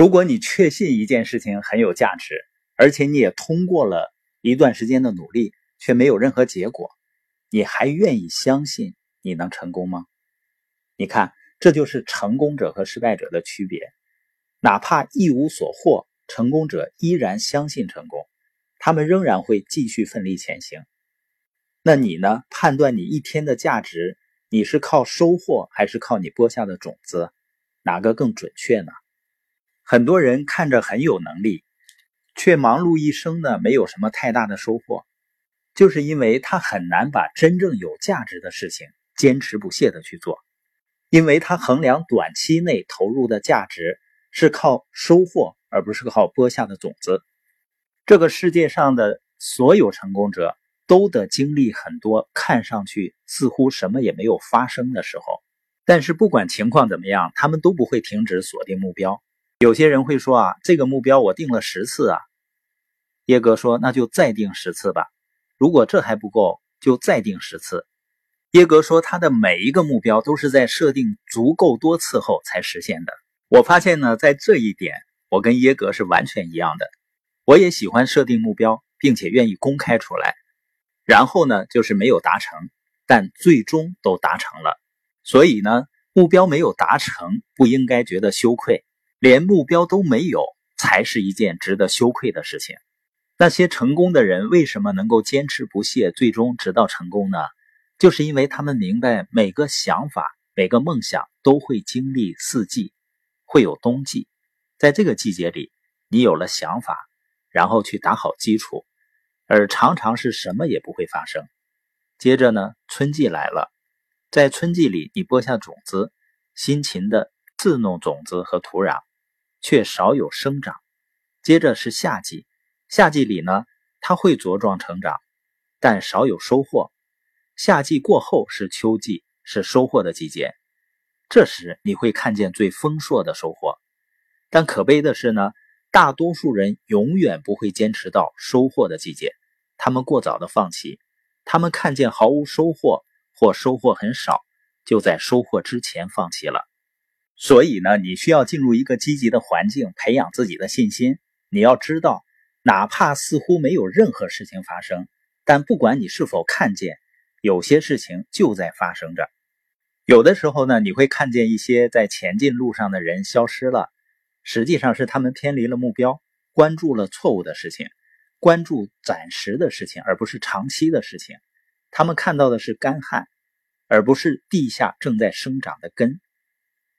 如果你确信一件事情很有价值，而且你也通过了一段时间的努力，却没有任何结果，你还愿意相信你能成功吗？你看，这就是成功者和失败者的区别。哪怕一无所获，成功者依然相信成功，他们仍然会继续奋力前行。那你呢？判断你一天的价值，你是靠收获还是靠你播下的种子？哪个更准确呢？很多人看着很有能力，却忙碌一生呢，没有什么太大的收获，就是因为他很难把真正有价值的事情坚持不懈的去做，因为他衡量短期内投入的价值是靠收获，而不是靠播下的种子。这个世界上的所有成功者都得经历很多看上去似乎什么也没有发生的时候，但是不管情况怎么样，他们都不会停止锁定目标。有些人会说啊，这个目标我定了十次啊。耶格说，那就再定十次吧。如果这还不够，就再定十次。耶格说，他的每一个目标都是在设定足够多次后才实现的。我发现呢，在这一点，我跟耶格是完全一样的。我也喜欢设定目标，并且愿意公开出来。然后呢，就是没有达成，但最终都达成了。所以呢，目标没有达成，不应该觉得羞愧。连目标都没有，才是一件值得羞愧的事情。那些成功的人为什么能够坚持不懈，最终直到成功呢？就是因为他们明白，每个想法、每个梦想都会经历四季，会有冬季。在这个季节里，你有了想法，然后去打好基础，而常常是什么也不会发生。接着呢，春季来了，在春季里，你播下种子，辛勤的自弄种子和土壤。却少有生长。接着是夏季，夏季里呢，它会茁壮成长，但少有收获。夏季过后是秋季，是收获的季节。这时你会看见最丰硕的收获。但可悲的是呢，大多数人永远不会坚持到收获的季节，他们过早的放弃，他们看见毫无收获或收获很少，就在收获之前放弃了。所以呢，你需要进入一个积极的环境，培养自己的信心。你要知道，哪怕似乎没有任何事情发生，但不管你是否看见，有些事情就在发生着。有的时候呢，你会看见一些在前进路上的人消失了，实际上是他们偏离了目标，关注了错误的事情，关注暂时的事情，而不是长期的事情。他们看到的是干旱，而不是地下正在生长的根。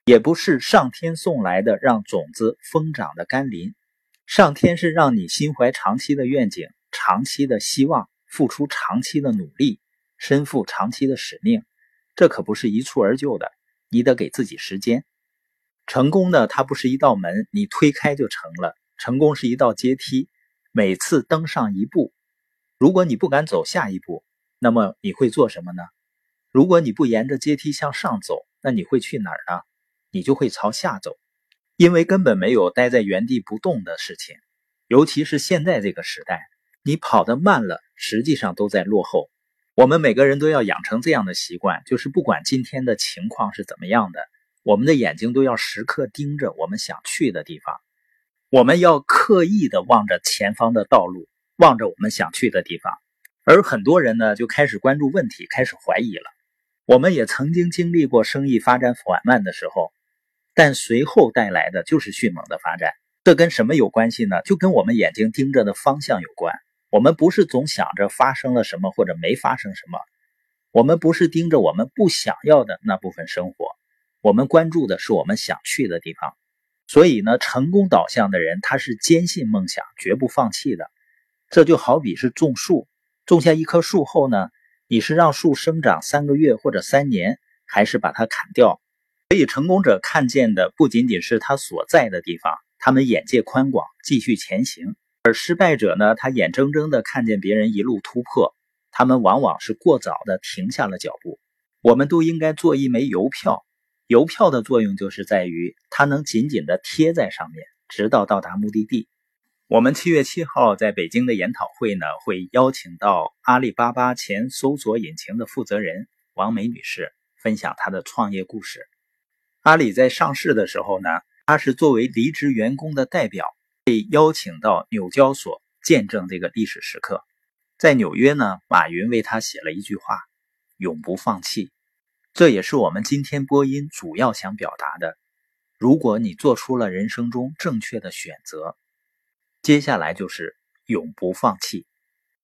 也不是上天送来的让种子疯长的甘霖，上天是让你心怀长期的愿景、长期的希望，付出长期的努力，身负长期的使命。这可不是一蹴而就的，你得给自己时间。成功的它不是一道门，你推开就成了。成功是一道阶梯，每次登上一步，如果你不敢走下一步，那么你会做什么呢？如果你不沿着阶梯向上走，那你会去哪儿呢？你就会朝下走，因为根本没有待在原地不动的事情。尤其是现在这个时代，你跑得慢了，实际上都在落后。我们每个人都要养成这样的习惯，就是不管今天的情况是怎么样的，我们的眼睛都要时刻盯着我们想去的地方。我们要刻意的望着前方的道路，望着我们想去的地方。而很多人呢，就开始关注问题，开始怀疑了。我们也曾经经历过生意发展缓慢的时候。但随后带来的就是迅猛的发展，这跟什么有关系呢？就跟我们眼睛盯着的方向有关。我们不是总想着发生了什么或者没发生什么，我们不是盯着我们不想要的那部分生活，我们关注的是我们想去的地方。所以呢，成功导向的人他是坚信梦想，绝不放弃的。这就好比是种树，种下一棵树后呢，你是让树生长三个月或者三年，还是把它砍掉？所以，成功者看见的不仅仅是他所在的地方，他们眼界宽广，继续前行；而失败者呢，他眼睁睁地看见别人一路突破，他们往往是过早的停下了脚步。我们都应该做一枚邮票，邮票的作用就是在于它能紧紧地贴在上面，直到到达目的地。我们七月七号在北京的研讨会呢，会邀请到阿里巴巴前搜索引擎的负责人王梅女士，分享她的创业故事。阿里在上市的时候呢，他是作为离职员工的代表被邀请到纽交所见证这个历史时刻。在纽约呢，马云为他写了一句话：“永不放弃。”这也是我们今天播音主要想表达的。如果你做出了人生中正确的选择，接下来就是永不放弃。